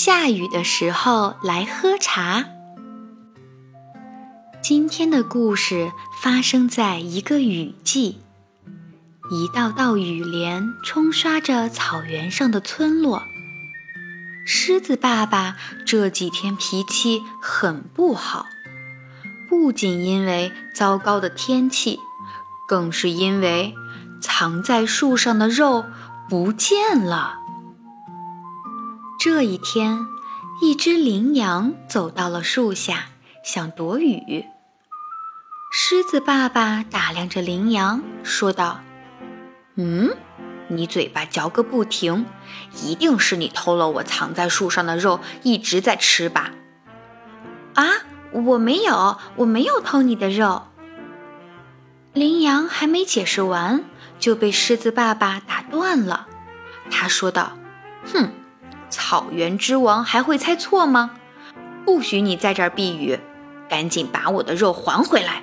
下雨的时候来喝茶。今天的故事发生在一个雨季，一道道雨帘冲刷着草原上的村落。狮子爸爸这几天脾气很不好，不仅因为糟糕的天气，更是因为藏在树上的肉不见了。这一天，一只羚羊走到了树下，想躲雨。狮子爸爸打量着羚羊，说道：“嗯，你嘴巴嚼个不停，一定是你偷了我藏在树上的肉，一直在吃吧？”“啊，我没有，我没有偷你的肉。”羚羊还没解释完，就被狮子爸爸打断了。他说道：“哼。”草原之王还会猜错吗？不许你在这儿避雨，赶紧把我的肉还回来！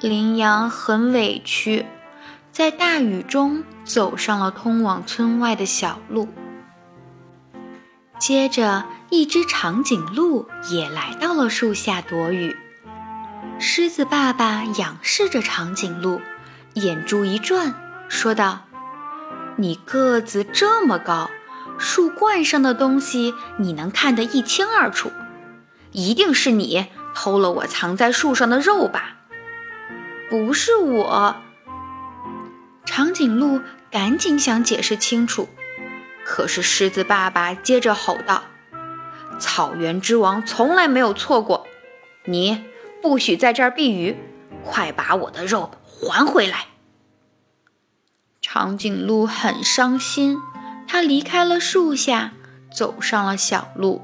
羚羊很委屈，在大雨中走上了通往村外的小路。接着，一只长颈鹿也来到了树下躲雨。狮子爸爸仰视着长颈鹿，眼珠一转，说道：“你个子这么高。”树冠上的东西你能看得一清二楚，一定是你偷了我藏在树上的肉吧？不是我。长颈鹿赶紧想解释清楚，可是狮子爸爸接着吼道：“草原之王从来没有错过，你不许在这儿避雨，快把我的肉还回来！”长颈鹿很伤心。他离开了树下，走上了小路。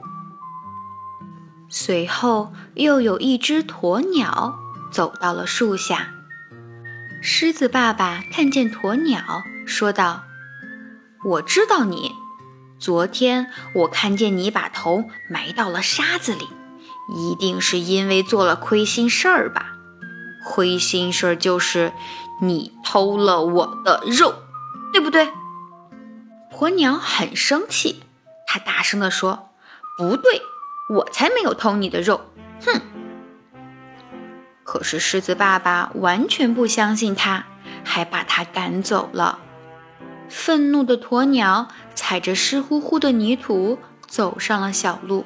随后，又有一只鸵鸟走到了树下。狮子爸爸看见鸵鸟，说道：“我知道你，昨天我看见你把头埋到了沙子里，一定是因为做了亏心事儿吧？亏心事儿就是你偷了我的肉，对不对？”鸵鸟很生气，它大声地说：“不对，我才没有偷你的肉！”哼！可是狮子爸爸完全不相信他，还把他赶走了。愤怒的鸵鸟踩着湿乎乎的泥土走上了小路。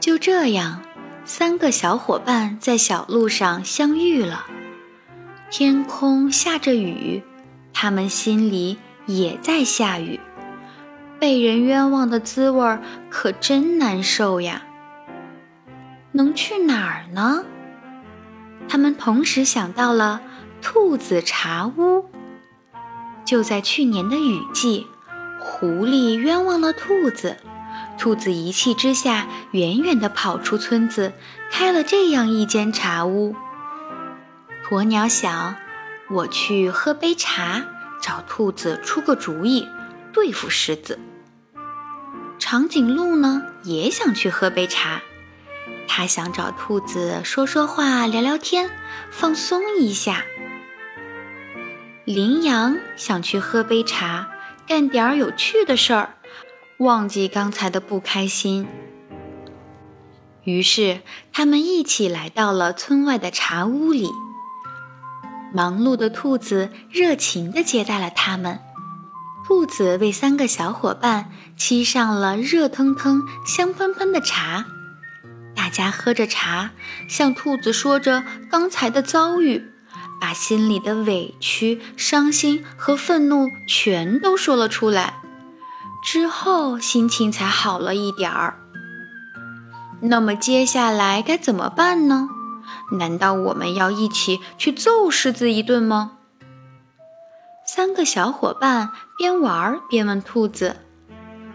就这样，三个小伙伴在小路上相遇了。天空下着雨，他们心里……也在下雨，被人冤枉的滋味可真难受呀！能去哪儿呢？他们同时想到了兔子茶屋。就在去年的雨季，狐狸冤枉了兔子，兔子一气之下，远远地跑出村子，开了这样一间茶屋。鸵鸟想：我去喝杯茶。找兔子出个主意，对付狮子。长颈鹿呢，也想去喝杯茶，它想找兔子说说话、聊聊天，放松一下。羚羊想去喝杯茶，干点儿有趣的事儿，忘记刚才的不开心。于是，他们一起来到了村外的茶屋里。忙碌的兔子热情地接待了他们。兔子为三个小伙伴沏上了热腾腾、香喷喷的茶。大家喝着茶，向兔子说着刚才的遭遇，把心里的委屈、伤心和愤怒全都说了出来。之后心情才好了一点儿。那么接下来该怎么办呢？难道我们要一起去揍狮子一顿吗？三个小伙伴边玩边问兔子：“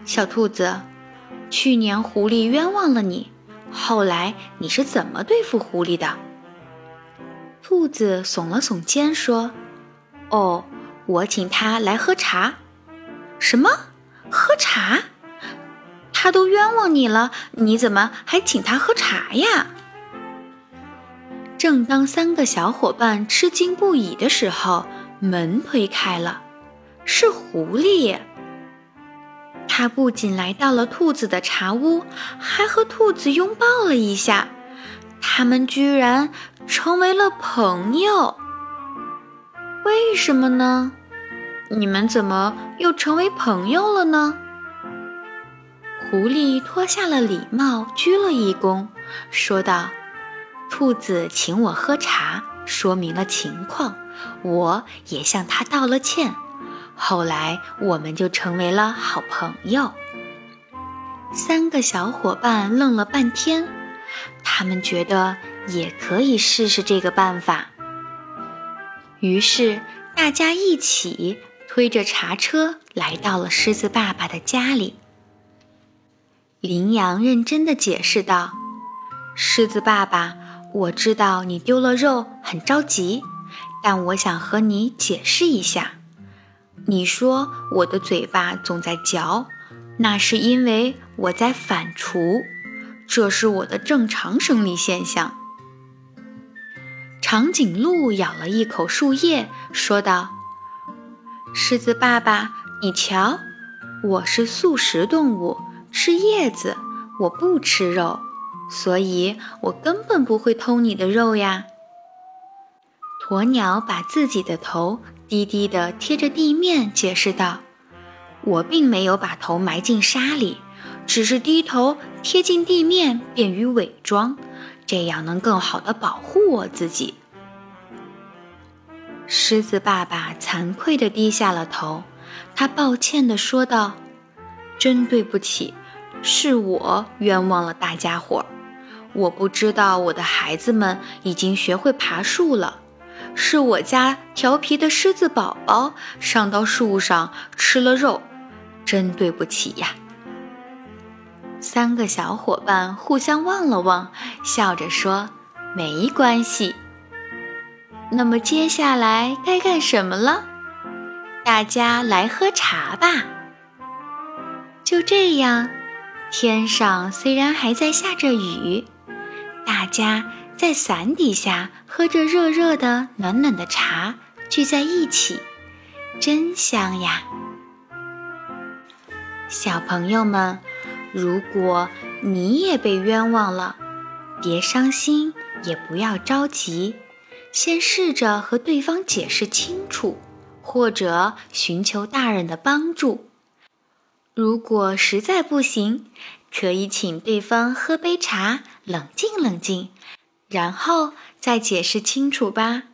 小兔子，去年狐狸冤枉了你，后来你是怎么对付狐狸的？”兔子耸了耸肩说：“哦，我请他来喝茶。”“什么？喝茶？他都冤枉你了，你怎么还请他喝茶呀？”正当三个小伙伴吃惊不已的时候，门推开了，是狐狸。他不仅来到了兔子的茶屋，还和兔子拥抱了一下。他们居然成为了朋友。为什么呢？你们怎么又成为朋友了呢？狐狸脱下了礼帽，鞠了一躬，说道：“兔子请我喝茶，说明了情况，我也向他道了歉。后来我们就成为了好朋友。”三个小伙伴愣了半天，他们觉得也可以试试这个办法。于是大家一起推着茶车来到了狮子爸爸的家里。羚羊认真的解释道：“狮子爸爸，我知道你丢了肉很着急，但我想和你解释一下。你说我的嘴巴总在嚼，那是因为我在反刍，这是我的正常生理现象。”长颈鹿咬了一口树叶，说道：“狮子爸爸，你瞧，我是素食动物。”吃叶子，我不吃肉，所以我根本不会偷你的肉呀。鸵鸟把自己的头低低地贴着地面，解释道：“我并没有把头埋进沙里，只是低头贴近地面，便于伪装，这样能更好地保护我自己。”狮子爸爸惭愧地低下了头，他抱歉地说道：“真对不起。”是我冤枉了大家伙儿，我不知道我的孩子们已经学会爬树了。是我家调皮的狮子宝宝上到树上吃了肉，真对不起呀！三个小伙伴互相望了望，笑着说：“没关系。”那么接下来该干什么了？大家来喝茶吧。就这样。天上虽然还在下着雨，大家在伞底下喝着热热的、暖暖的茶，聚在一起，真香呀！小朋友们，如果你也被冤枉了，别伤心，也不要着急，先试着和对方解释清楚，或者寻求大人的帮助。如果实在不行，可以请对方喝杯茶，冷静冷静，然后再解释清楚吧。